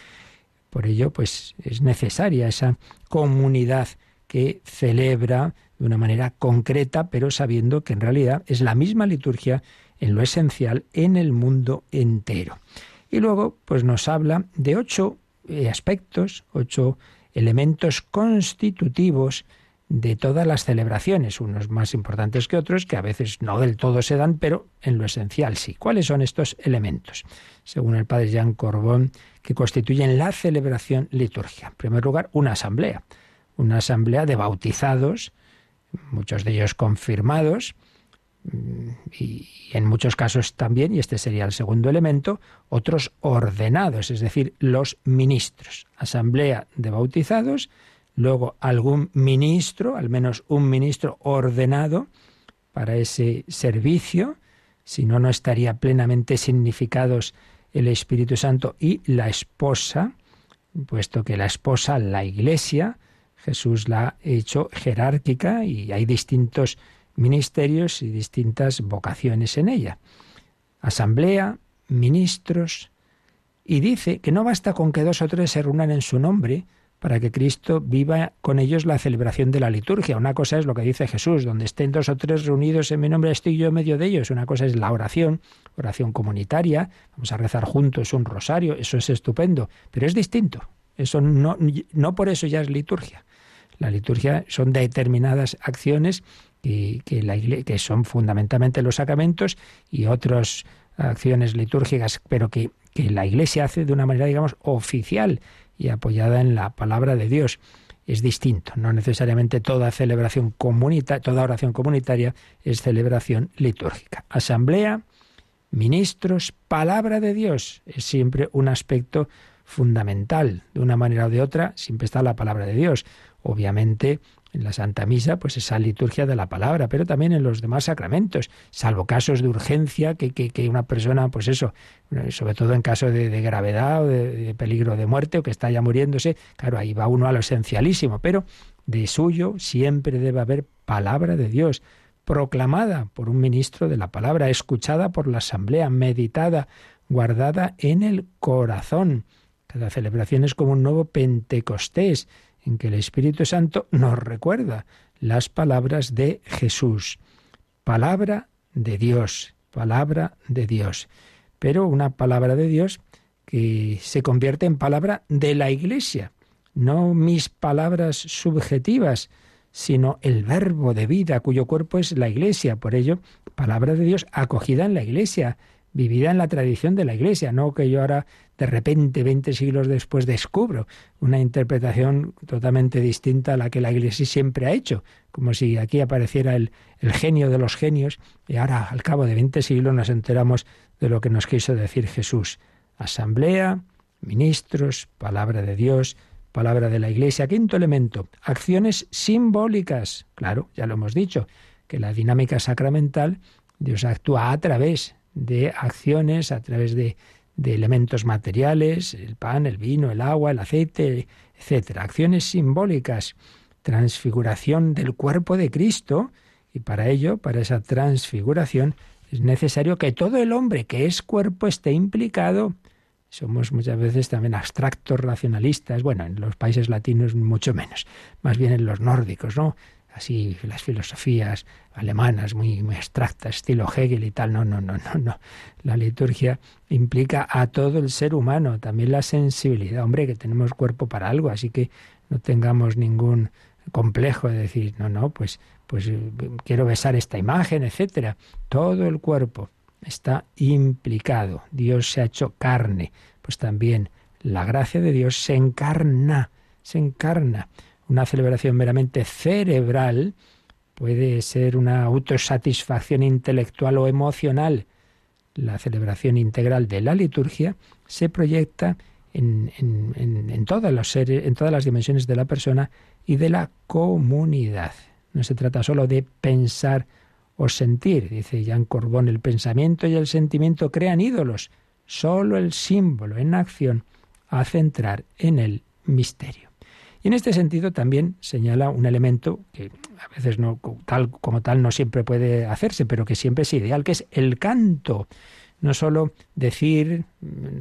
Por ello, pues es necesaria esa comunidad que celebra de una manera concreta, pero sabiendo que en realidad es la misma liturgia en lo esencial en el mundo entero. Y luego, pues nos habla de ocho eh, aspectos, ocho elementos constitutivos de todas las celebraciones, unos más importantes que otros, que a veces no del todo se dan, pero en lo esencial sí. ¿Cuáles son estos elementos? Según el padre Jean Corbón, que constituyen la celebración liturgia. En primer lugar, una asamblea, una asamblea de bautizados, muchos de ellos confirmados, y en muchos casos también, y este sería el segundo elemento, otros ordenados, es decir, los ministros. Asamblea de bautizados, luego algún ministro, al menos un ministro ordenado para ese servicio, si no, no estaría plenamente significados el Espíritu Santo y la esposa, puesto que la esposa, la iglesia, Jesús la ha hecho jerárquica y hay distintos ministerios y distintas vocaciones en ella. Asamblea, ministros, y dice que no basta con que dos o tres se reúnan en su nombre para que Cristo viva con ellos la celebración de la liturgia. Una cosa es lo que dice Jesús, donde estén dos o tres reunidos en mi nombre, estoy yo en medio de ellos. Una cosa es la oración, oración comunitaria, vamos a rezar juntos un rosario, eso es estupendo, pero es distinto. Eso no, no por eso ya es liturgia. La liturgia son determinadas acciones la que son fundamentalmente los sacramentos y otras acciones litúrgicas, pero que, que la Iglesia hace de una manera, digamos, oficial y apoyada en la palabra de Dios. Es distinto, no necesariamente toda celebración comunitaria, toda oración comunitaria es celebración litúrgica. Asamblea, ministros, palabra de Dios es siempre un aspecto fundamental. De una manera o de otra, siempre está la palabra de Dios. Obviamente, en la Santa Misa, pues esa liturgia de la palabra, pero también en los demás sacramentos, salvo casos de urgencia que, que, una persona, pues eso, sobre todo en caso de, de gravedad o de, de, peligro de muerte o que está ya muriéndose, claro, ahí va uno a lo esencialísimo, pero de suyo siempre debe haber palabra de Dios, proclamada por un ministro de la palabra, escuchada por la asamblea, meditada, guardada en el corazón. Cada celebración es como un nuevo Pentecostés, en que el Espíritu Santo nos recuerda las palabras de Jesús. Palabra de Dios, palabra de Dios. Pero una palabra de Dios que se convierte en palabra de la Iglesia, no mis palabras subjetivas, sino el verbo de vida cuyo cuerpo es la Iglesia. Por ello, palabra de Dios acogida en la Iglesia, vivida en la tradición de la Iglesia, no que yo ahora de repente, 20 siglos después, descubro una interpretación totalmente distinta a la que la Iglesia siempre ha hecho, como si aquí apareciera el, genio de los genios y ahora, al cabo de 20 siglos, nos enteramos de lo que nos quiso decir Jesús. Asamblea, ministros, palabra de Dios, palabra de la Iglesia. Quinto elemento, acciones simbólicas. Claro, ya lo hemos dicho, que la dinámica sacramental, Dios actúa a través de acciones, a través de, de elementos materiales, el pan, el vino, el agua, el aceite, etcétera. Acciones simbólicas, transfiguración del cuerpo de Cristo, y para ello, para esa transfiguración, es necesario que todo el hombre que es cuerpo esté implicado. Somos muchas veces también abstractos racionalistas, bueno, en los países latinos mucho menos, más bien en los nórdicos, ¿no? Así las filosofías alemanas muy, muy abstractas, estilo Hegel y tal. No, no, no, no, no. La liturgia implica a todo el ser humano, también la sensibilidad. Hombre, que tenemos cuerpo para algo, así que no tengamos ningún complejo de decir, no, no, pues, pues quiero besar esta imagen, etcétera. Todo el cuerpo está implicado. Dios se ha hecho carne. Pues también la gracia de Dios se encarna, se encarna una celebración meramente cerebral puede ser una autosatisfacción intelectual o emocional. La celebración integral de la liturgia se proyecta en, todas las dimensiones de la persona y de la comunidad. No se trata solo de pensar o sentir, dice Jean Corbón, el pensamiento y el sentimiento crean ídolos. Solo el símbolo en acción hace entrar en el misterio. Y en este sentido también señala un elemento que a veces no tal como tal no siempre puede hacerse, pero que siempre es ideal, que es el canto. No solo decir,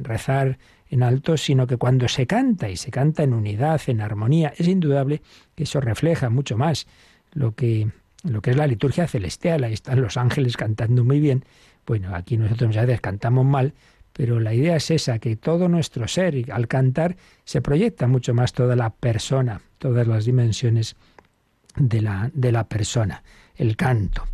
rezar en alto, sino que cuando se canta y se canta en unidad, en armonía, es indudable que eso refleja mucho más lo que lo que es la liturgia celestial. Ahí están los ángeles cantando muy bien. Bueno, aquí nosotros ya veces cantamos mal, pero la idea es esa, que todo nuestro ser, al cantar, se proyecta mucho más toda la persona, todas las dimensiones de la, de la persona, el canto.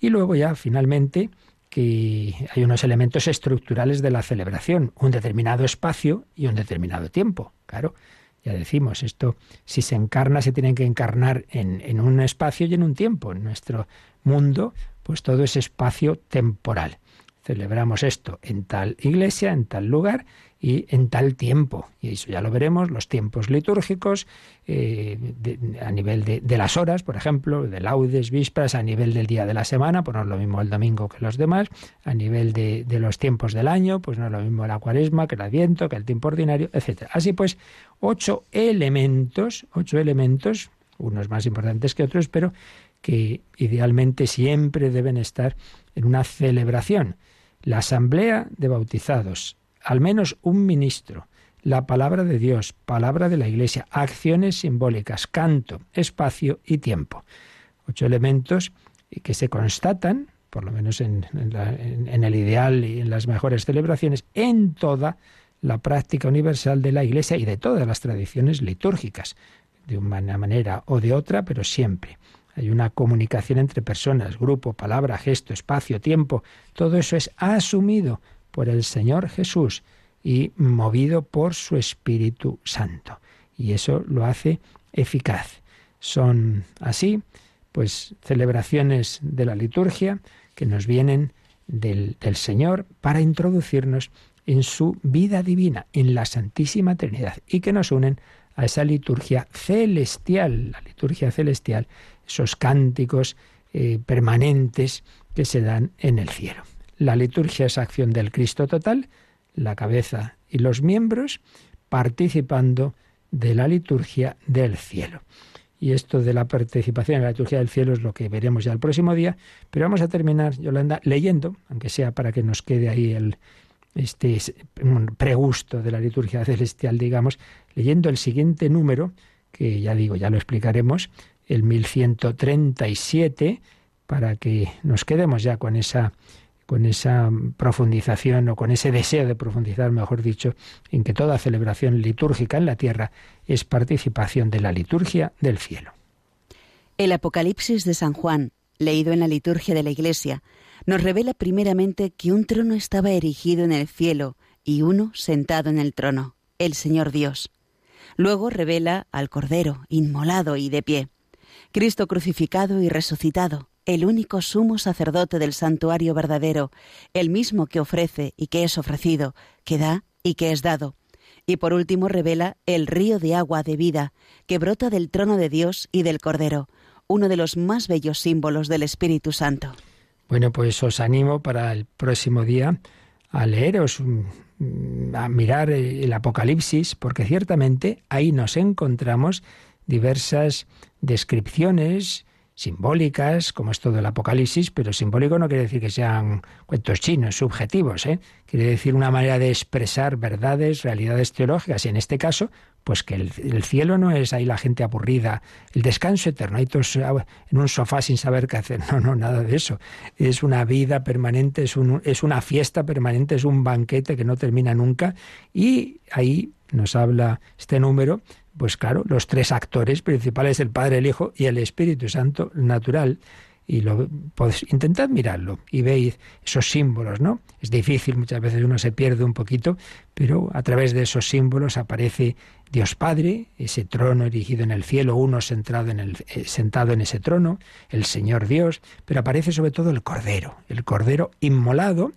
Y luego ya, finalmente, que hay unos elementos estructurales de la celebración, un determinado espacio y un determinado tiempo. Claro, ya decimos, esto si se encarna, se tiene que encarnar en, en un espacio y en un tiempo. En nuestro mundo, pues todo es espacio temporal celebramos esto en tal iglesia, en tal lugar y en tal tiempo. Y eso ya lo veremos, los tiempos litúrgicos, eh, a nivel de, las horas, por ejemplo, de laudes, vísperas, a nivel del día de la semana, pues no es lo mismo el domingo que los demás, a nivel de, los tiempos del año, pues no es lo mismo la cuaresma que el adviento, que el tiempo ordinario, etc. Así pues, ocho elementos, ocho elementos, unos más importantes que otros, pero que idealmente siempre deben estar en una celebración la asamblea de bautizados, al menos un ministro, la palabra de Dios, palabra de la Iglesia, acciones simbólicas, canto, espacio y tiempo. Ocho elementos que se constatan, por lo menos en, el ideal y en las mejores celebraciones, en toda la práctica universal de la Iglesia y de todas las tradiciones litúrgicas, de una manera o de otra, pero siempre. Hay una comunicación entre personas, grupo, palabra, gesto, espacio, tiempo. Todo eso es asumido por el Señor Jesús y movido por su Espíritu Santo. Y eso lo hace eficaz. Son así, pues, celebraciones de la liturgia que nos vienen del, del Señor para introducirnos en su vida divina, en la Santísima Trinidad, y que nos unen a esa liturgia celestial, la liturgia celestial esos cánticos eh, permanentes que se dan en el cielo. La liturgia es acción del Cristo total, la cabeza y los miembros participando de la liturgia del cielo. Y esto de la participación en la liturgia del cielo es lo que veremos ya el próximo día, pero vamos a terminar, Yolanda, leyendo, aunque sea para que nos quede ahí el este pregusto de la liturgia celestial, digamos, leyendo el siguiente número, que ya digo, ya lo explicaremos, el 1137, para que nos quedemos ya con esa con esa profundización o con ese deseo de profundizar, mejor dicho, en que toda celebración litúrgica en la tierra es participación de la liturgia del cielo. El Apocalipsis de San Juan, leído en la liturgia de la Iglesia, nos revela primeramente que un trono estaba erigido en el cielo y uno sentado en el trono, el Señor Dios. Luego revela al Cordero, inmolado y de pie, Cristo crucificado y resucitado, el único sumo sacerdote del santuario verdadero, el mismo que ofrece y que es ofrecido, que da y que es dado. Y por último revela el río de agua de vida que brota del trono de Dios y del Cordero, uno de los más bellos símbolos del Espíritu Santo. Bueno, pues os animo para el próximo día a leeros, mm, a mirar el Apocalipsis, porque ciertamente ahí nos encontramos diversas descripciones simbólicas, como es todo el Apocalipsis, pero simbólico no quiere decir que sean cuentos chinos, subjetivos, ¿eh? quiere decir una manera de expresar verdades, realidades teológicas, y en este caso, pues que el, cielo no es ahí la gente aburrida, el descanso eterno, hay todos en un sofá sin saber qué hacer, no, no, nada de eso, es una vida permanente, es, un, es una fiesta permanente, es un banquete que no termina nunca, y ahí nos habla este número pues claro, los tres actores principales, el Padre, el Hijo y el Espíritu Santo natural. Y lo, pues, intentad mirarlo y veis esos símbolos, ¿no? Es difícil, muchas veces uno se pierde un poquito, pero a través de esos símbolos aparece Dios Padre, ese trono erigido en el cielo, uno en, el, eh, sentado en ese trono, el Señor Dios, pero aparece sobre todo el Cordero, el Cordero inmolado,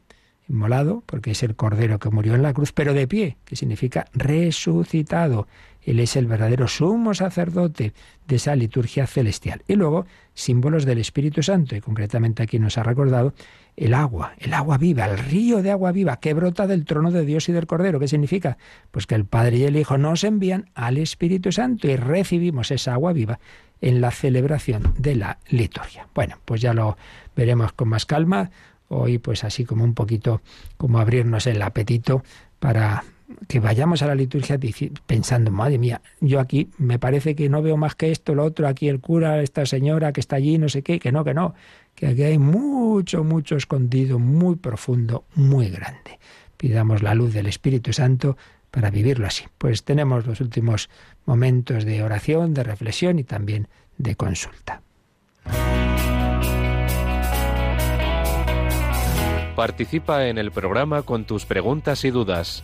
inmolado porque es el Cordero que murió en la cruz, pero de pie, que significa resucitado. Él es el verdadero sumo sacerdote de esa liturgia celestial. Y luego, símbolos del Espíritu Santo, y concretamente aquí nos ha recordado el agua, el agua viva, el río de agua viva que brota del trono de Dios y del Cordero. ¿Qué significa? Pues que el Padre y el Hijo nos envían al Espíritu Santo y recibimos esa agua viva en la celebración de la liturgia. Bueno, pues ya lo veremos con más calma. Hoy, pues así como un poquito, como abrirnos el apetito para que vayamos a la liturgia pensando, madre mía, yo aquí me parece que no veo más que esto, lo otro, aquí el cura, esta señora que está allí, no sé qué, que no, que no, que aquí hay mucho, mucho escondido, muy profundo, muy grande. Pidamos la luz del Espíritu Santo para vivirlo así. Pues tenemos los últimos momentos de oración, de reflexión y también de consulta. Participa en el programa con tus preguntas y dudas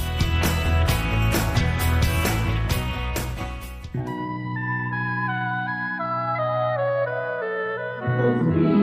of me.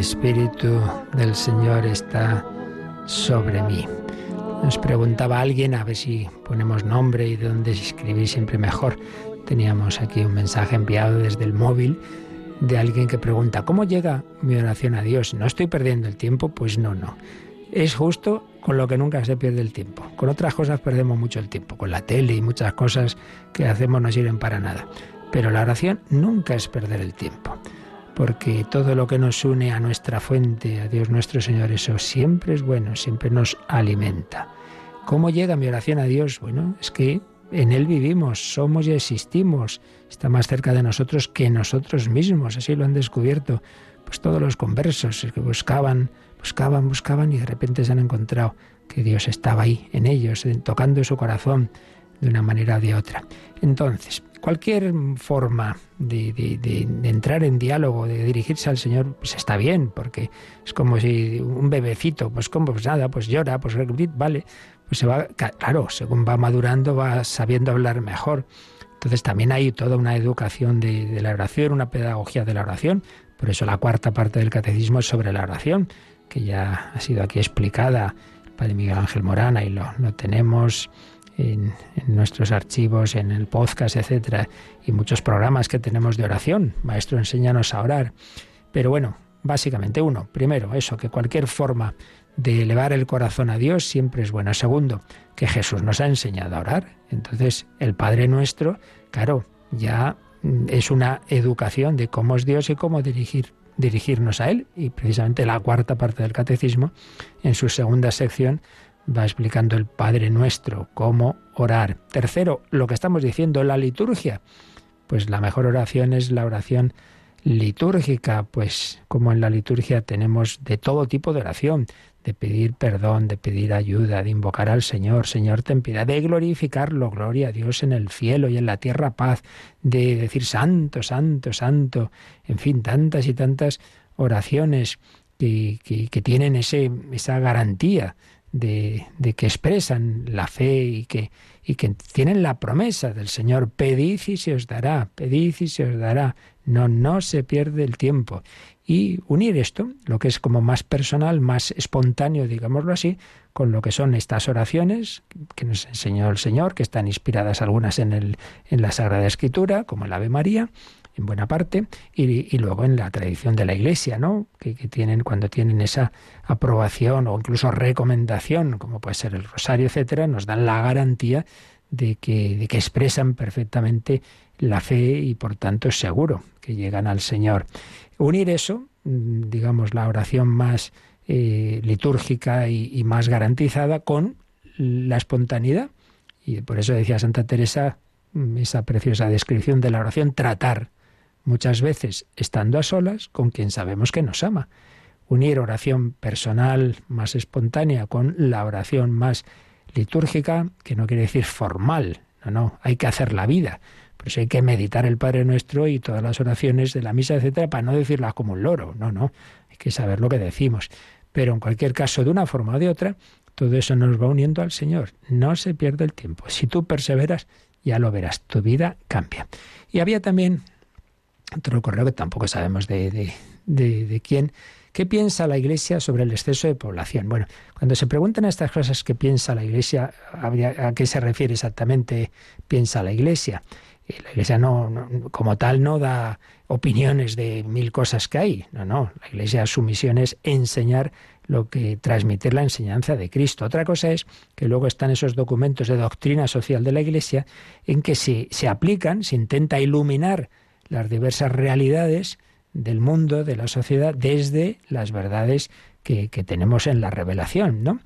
Espíritu del Señor está sobre mí. Nos preguntaba alguien, a ver si ponemos nombre y de dónde escribir siempre mejor. Teníamos aquí un mensaje enviado desde el móvil de alguien que pregunta, ¿cómo llega mi oración a Dios? ¿No estoy perdiendo el tiempo? Pues no, no. Es justo con lo que nunca se pierde el tiempo. Con otras cosas perdemos mucho el tiempo, con la tele y muchas cosas que hacemos no sirven para nada. Pero la oración nunca es perder el tiempo, porque todo lo que nos une a nuestra fuente, a Dios nuestro Señor, eso siempre es bueno, siempre nos alimenta. ¿Cómo llega mi oración a Dios? Bueno, es que en Él vivimos, somos y existimos, está más cerca de nosotros que nosotros mismos, así lo han descubierto pues todos los conversos que buscaban, buscaban, buscaban y de repente se han encontrado que Dios estaba ahí en ellos, tocando su corazón de una manera o de otra. Entonces, cualquier forma de, entrar en diálogo, de dirigirse al Señor, pues está bien, porque es como si un bebecito, pues como, pues nada, pues llora, pues vale, pues se va, claro, según va madurando va sabiendo hablar mejor. Entonces también hay toda una educación de, la oración, una pedagogía de la oración. Por eso la cuarta parte del catecismo es sobre la oración, que ya ha sido aquí explicada el Padre Miguel Ángel Morana y lo, lo tenemos en, nuestros archivos, en el podcast, etcétera, y muchos programas que tenemos de oración. Maestro, enséñanos a orar. Pero bueno, básicamente uno, primero, eso, que cualquier forma de elevar el corazón a Dios siempre es buena. Segundo, que Jesús nos ha enseñado a orar. Entonces, el Padre nuestro, claro, ya mm, es una educación de cómo es Dios y cómo dirigir, dirigirnos a Él. Y precisamente la cuarta parte del catecismo, en su segunda sección, va explicando el Padre Nuestro, cómo orar. Tercero, lo que estamos diciendo, la liturgia. Pues la mejor oración es la oración litúrgica, pues como en la liturgia tenemos de todo tipo de oración, de pedir perdón, de pedir ayuda, de invocar al Señor, Señor ten piedad, de glorificarlo, gloria a Dios en el cielo y en la tierra paz, de decir santo, santo, santo, en fin, tantas y tantas oraciones que, que tienen ese, esa garantía de, de, que expresan la fe y que, y que tienen la promesa del Señor, pedid y se os dará, pedid y se os dará. No, no se pierde el tiempo. Y unir esto, lo que es como más personal, más espontáneo, digámoslo así, con lo que son estas oraciones que nos enseñó el Señor, que están inspiradas algunas en, el, en la Sagrada Escritura, como el Ave María, en buena parte, y, luego en la tradición de la Iglesia, ¿no? Que, tienen cuando tienen esa aprobación o incluso recomendación, como puede ser el rosario, etcétera, nos dan la garantía de que, expresan perfectamente la fe y por tanto es seguro que llegan al Señor. Unir eso, mm, digamos, la oración más eh, litúrgica y más garantizada con la espontaneidad. Y por eso decía Santa Teresa mm, esa preciosa descripción de la oración, tratar muchas veces estando a solas con quien sabemos que nos ama. Unir oración personal más espontánea con la oración más litúrgica, que no quiere decir formal, no, no, hay que hacer la vida. Por eso hay que meditar el Padre Nuestro y todas las oraciones de la misa, etcétera, para no decirlas como un loro. No, no, hay que saber lo que decimos. Pero en cualquier caso, de una forma o de otra, todo eso nos va uniendo al Señor. No se pierde el tiempo. Si tú perseveras, ya lo verás, tu vida cambia. Y había también otro correo que tampoco sabemos de, de, quién. ¿Qué piensa la Iglesia sobre el exceso de población? Bueno, cuando se preguntan estas cosas, ¿qué piensa la Iglesia? ¿A qué se refiere exactamente piensa la Iglesia? Eh, la Iglesia no, como tal no da opiniones de mil cosas que hay. No, no. La Iglesia su misión es enseñar lo que transmitir la enseñanza de Cristo. Otra cosa es que luego están esos documentos de doctrina social de la Iglesia en que se, se aplican, se intenta iluminar las diversas realidades del mundo, de la sociedad, desde las verdades que, tenemos en la revelación, ¿no?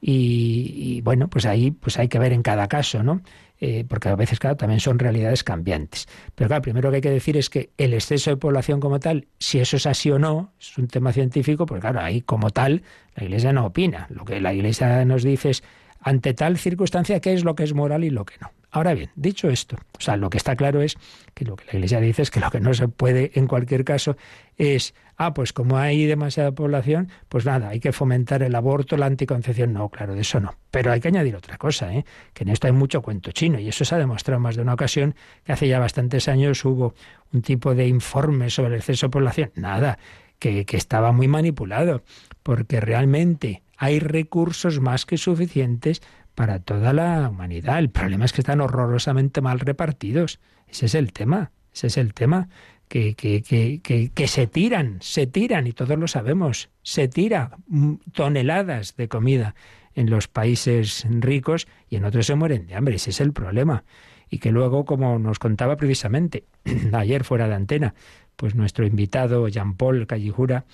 Y, bueno, pues ahí pues hay que ver en cada caso, ¿no? Eh, porque a veces, claro, también son realidades cambiantes. Pero claro, primero que hay que decir es que el exceso de población como tal, si eso es así o no, es un tema científico, pues claro, ahí como tal la Iglesia no opina. Lo que la Iglesia nos dice es, ante tal circunstancia, qué es lo que es moral y lo que no. Ahora bien, dicho esto, o sea, lo que está claro es que lo que la Iglesia dice es que lo que no se puede en cualquier caso es, ah, pues como hay demasiada población, pues nada, hay que fomentar el aborto, la anticoncepción. No, claro, de eso no. Pero hay que añadir otra cosa, ¿eh? que en esto hay mucho cuento chino y eso se ha demostrado más de una ocasión que hace ya bastantes años hubo un tipo de informe sobre el exceso de población. Nada, que, que estaba muy manipulado, porque realmente hay recursos más que suficientes para toda la humanidad. El problema es que están horrorosamente mal repartidos. Ese es el tema, ese es el tema. Que, que, que, que, se tiran, se tiran, y todos lo sabemos, se tira toneladas de comida en los países ricos y en otros se mueren de hambre. Ese es el problema. Y que luego, como nos contaba precisamente ayer fuera de antena, pues nuestro invitado Jean-Paul Callijura,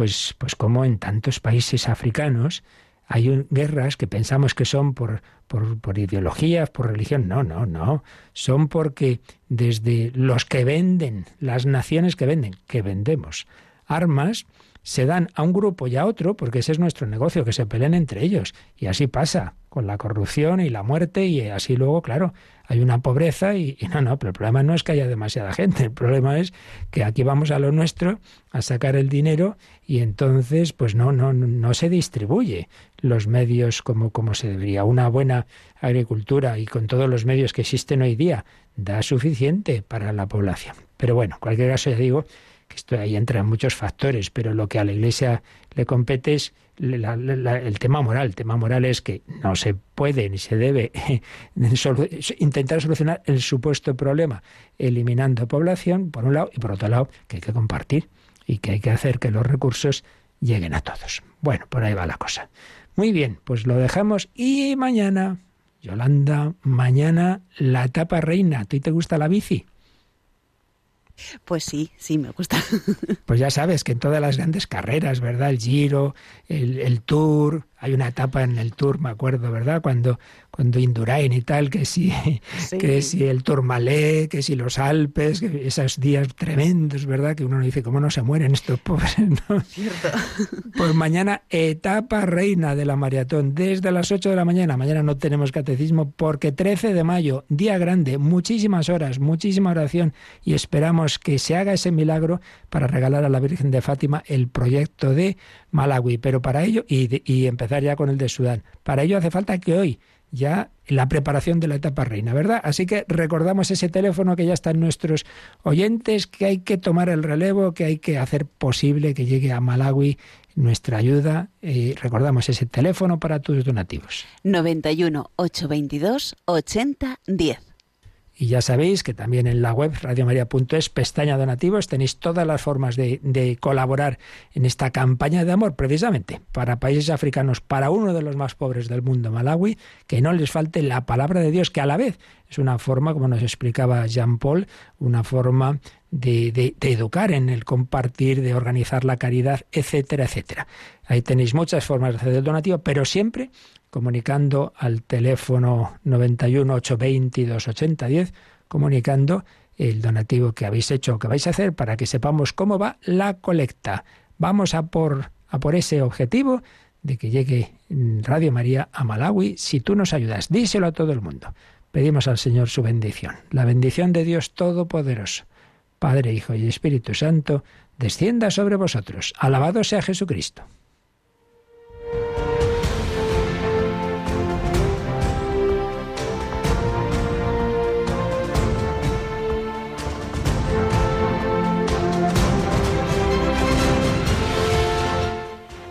pues, pues como en tantos países africanos hay guerras que pensamos que son por, por, por, ideologías, por religión. No, no, no. Son porque desde los que venden, las naciones que venden, que vendemos armas, se dan a un grupo y a otro, porque ese es nuestro negocio, que se peleen entre ellos. Y así pasa, con la corrupción y la muerte, y así luego, claro, hay una pobreza y, no, no, pero el problema no es que haya demasiada gente, el problema es que aquí vamos a lo nuestro, a sacar el dinero, y entonces, pues no, no, no se distribuye los medios como, como se debería. Una buena agricultura y con todos los medios que existen hoy día da suficiente para la población. Pero bueno, en cualquier caso ya digo que esto ahí entra en muchos factores, pero lo que a la Iglesia le compete es el tema moral. El tema moral es que no se puede ni se debe intentar solucionar el supuesto problema eliminando población, por un lado, y por otro lado, que hay que compartir y que hay que hacer que los recursos lleguen a todos. Bueno, por ahí va la cosa. Muy bien, pues lo dejamos y mañana, Yolanda, mañana la etapa reina. ¿A ti te gusta la bici? Pues sí, sí, me gusta. Pues ya sabes que en todas las grandes carreras, ¿verdad? El Giro, el, el Tour, hay una etapa en el Tour, me acuerdo, ¿verdad? Cuando cuando Indurain y tal, que si, que si el Tourmalet, que si los Alpes, que esos días tremendos, ¿verdad? Que uno dice, ¿cómo no se mueren estos pobres? ¿no? Cierto. Pues mañana, etapa reina de la maratón, desde las 8 de la mañana. Mañana no tenemos catecismo porque 13 de mayo, día grande, muchísimas horas, muchísima oración y esperamos que se haga ese milagro para regalar a la Virgen de Fátima el proyecto de Malawi. Pero para ello, y, empezar ya con el de Sudán, para ello hace falta que hoy ya la preparación de la etapa reina, ¿verdad? Así que recordamos ese teléfono que ya están nuestros oyentes, que hay que tomar el relevo, que hay que hacer posible que llegue a Malawi nuestra ayuda. Y recordamos ese teléfono para tus donativos. 91 822 8010. Y ya sabéis que también en la web radiomaria.es, pestaña donativos, tenéis todas las formas de, colaborar en esta campaña de amor, precisamente para países africanos, para uno de los más pobres del mundo, Malawi, que no les falte la palabra de Dios, que a la vez es una forma, como nos explicaba Jean Paul, una forma de, de, de, educar en el compartir, de organizar la caridad, etcétera, etcétera. Ahí tenéis muchas formas de hacer el donativo, pero siempre comunicando al teléfono 91 822 8010, comunicando el donativo que habéis hecho o que vais a hacer para que sepamos cómo va la colecta. Vamos a por, a por ese objetivo de que llegue Radio María a Malawi si tú nos ayudas. Díselo a todo el mundo. Pedimos al Señor su bendición. La bendición de Dios Todopoderoso, Padre, Hijo y Espíritu Santo, descienda sobre vosotros. Alabado sea Jesucristo.